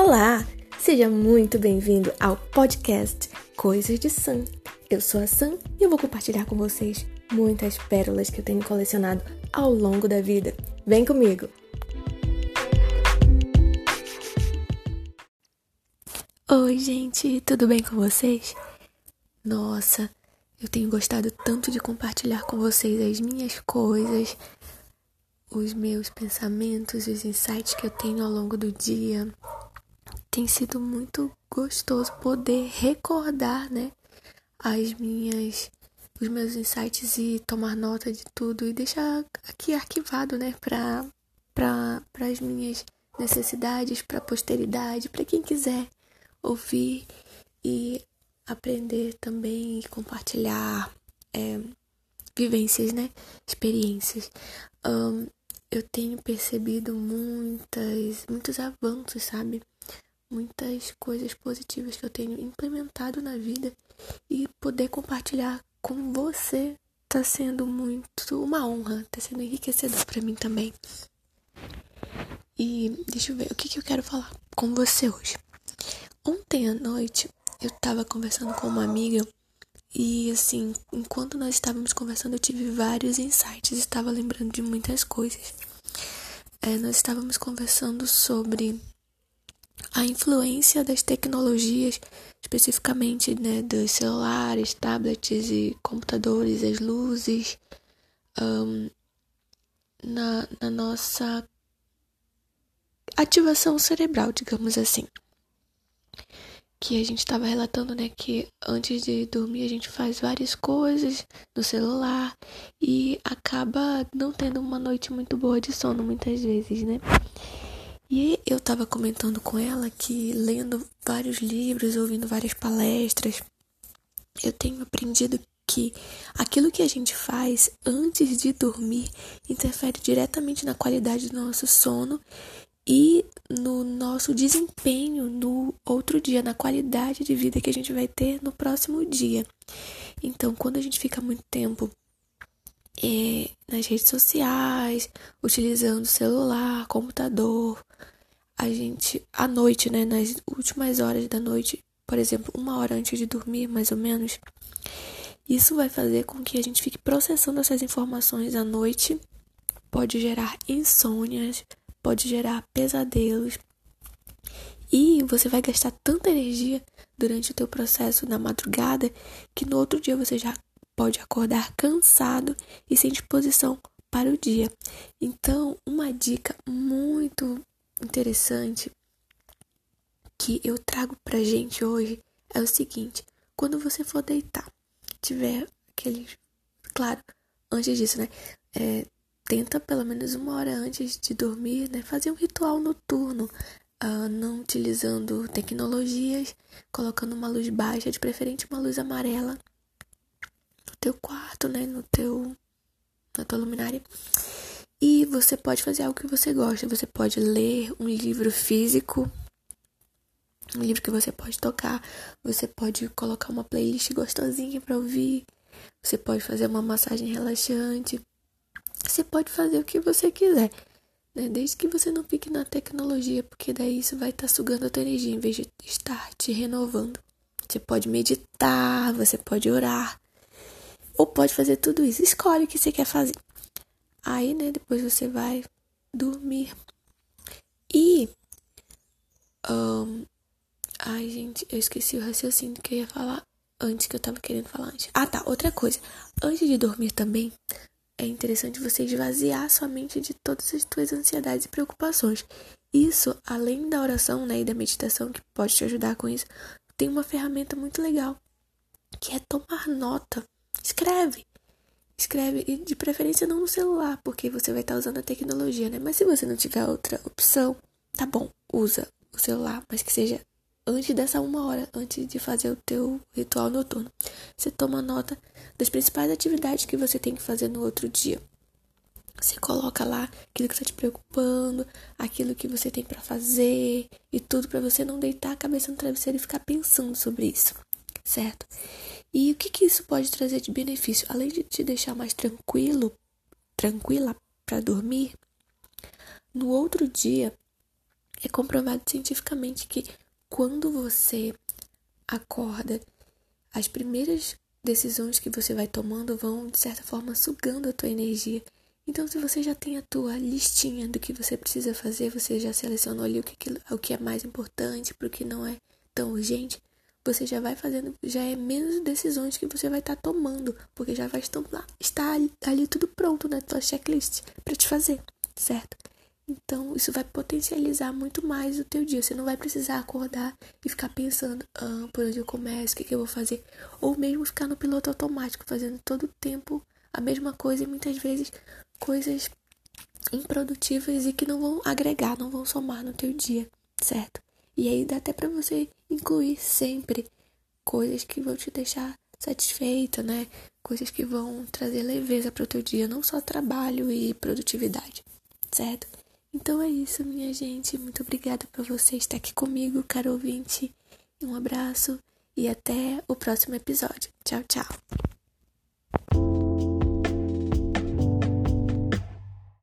Olá! Seja muito bem-vindo ao podcast Coisas de Sam. Eu sou a Sam e eu vou compartilhar com vocês muitas pérolas que eu tenho colecionado ao longo da vida. Vem comigo! Oi, gente, tudo bem com vocês? Nossa, eu tenho gostado tanto de compartilhar com vocês as minhas coisas, os meus pensamentos, os insights que eu tenho ao longo do dia, tem sido muito gostoso poder recordar, né, as minhas os meus insights e tomar nota de tudo e deixar aqui arquivado, né, para para as minhas necessidades, para a posteridade, para quem quiser ouvir e aprender também e compartilhar é, vivências, né, experiências. Um, eu tenho percebido muitas, muitos avanços, sabe? Muitas coisas positivas que eu tenho implementado na vida e poder compartilhar com você tá sendo muito uma honra, tá sendo enriquecedor para mim também. E deixa eu ver o que, que eu quero falar com você hoje. Ontem à noite eu tava conversando com uma amiga e assim, enquanto nós estávamos conversando, eu tive vários insights, estava lembrando de muitas coisas. É, nós estávamos conversando sobre a influência das tecnologias, especificamente né, dos celulares, tablets e computadores, as luzes, um, na, na nossa ativação cerebral, digamos assim. Que a gente estava relatando, né, que antes de dormir a gente faz várias coisas no celular e acaba não tendo uma noite muito boa de sono muitas vezes, né? E eu estava comentando com ela que lendo vários livros, ouvindo várias palestras, eu tenho aprendido que aquilo que a gente faz antes de dormir interfere diretamente na qualidade do nosso sono e no nosso desempenho no outro dia, na qualidade de vida que a gente vai ter no próximo dia. Então, quando a gente fica muito tempo é, nas redes sociais, utilizando celular, computador, a gente, à noite, né, nas últimas horas da noite, por exemplo, uma hora antes de dormir, mais ou menos, isso vai fazer com que a gente fique processando essas informações à noite, pode gerar insônias, pode gerar pesadelos, e você vai gastar tanta energia durante o teu processo na madrugada que no outro dia você já pode acordar cansado e sem disposição para o dia. Então, uma dica muito interessante que eu trago pra gente hoje é o seguinte: quando você for deitar, tiver aquele. Claro, antes disso, né? É, tenta pelo menos uma hora antes de dormir, né? Fazer um ritual noturno. Uh, não utilizando tecnologias, colocando uma luz baixa, de preferência uma luz amarela no teu quarto, né? No teu. na tua luminária. E você pode fazer algo que você gosta. Você pode ler um livro físico, um livro que você pode tocar. Você pode colocar uma playlist gostosinha para ouvir. Você pode fazer uma massagem relaxante. Você pode fazer o que você quiser, né? Desde que você não fique na tecnologia, porque daí isso vai estar tá sugando a tua energia em vez de estar te renovando. Você pode meditar, você pode orar, ou pode fazer tudo isso. Escolhe o que você quer fazer. Aí, né, depois você vai dormir. E. Um, ai, gente, eu esqueci o raciocínio que eu ia falar antes, que eu tava querendo falar antes. Ah, tá, outra coisa. Antes de dormir também, é interessante você esvaziar sua mente de todas as suas ansiedades e preocupações. Isso, além da oração né, e da meditação, que pode te ajudar com isso, tem uma ferramenta muito legal, que é tomar nota. Escreve escreve, e de preferência não no celular, porque você vai estar usando a tecnologia, né? Mas se você não tiver outra opção, tá bom, usa o celular, mas que seja antes dessa uma hora, antes de fazer o teu ritual noturno. Você toma nota das principais atividades que você tem que fazer no outro dia. Você coloca lá aquilo que está te preocupando, aquilo que você tem para fazer e tudo para você não deitar a cabeça no travesseiro e ficar pensando sobre isso, certo? E o que, que isso pode trazer de benefício? Além de te deixar mais tranquilo, tranquila para dormir, no outro dia É comprovado cientificamente que quando você acorda, as primeiras decisões que você vai tomando vão, de certa forma, sugando a tua energia. Então, se você já tem a tua listinha do que você precisa fazer, você já selecionou ali o que, o que é mais importante, para o que não é tão urgente, você já vai fazendo, já é menos decisões que você vai estar tá tomando, porque já vai estar, está ali, ali tudo pronto na tua checklist para te fazer, certo? Então, isso vai potencializar muito mais o teu dia. Você não vai precisar acordar e ficar pensando ah, por onde eu começo, o que, que eu vou fazer. Ou mesmo ficar no piloto automático, fazendo todo o tempo a mesma coisa e muitas vezes coisas improdutivas e que não vão agregar, não vão somar no teu dia, certo? E aí dá até para você incluir sempre coisas que vão te deixar satisfeita, né? Coisas que vão trazer leveza para o teu dia, não só trabalho e produtividade, certo? Então é isso, minha gente. Muito obrigada por você estar aqui comigo, caro ouvinte. Um abraço e até o próximo episódio. Tchau, tchau.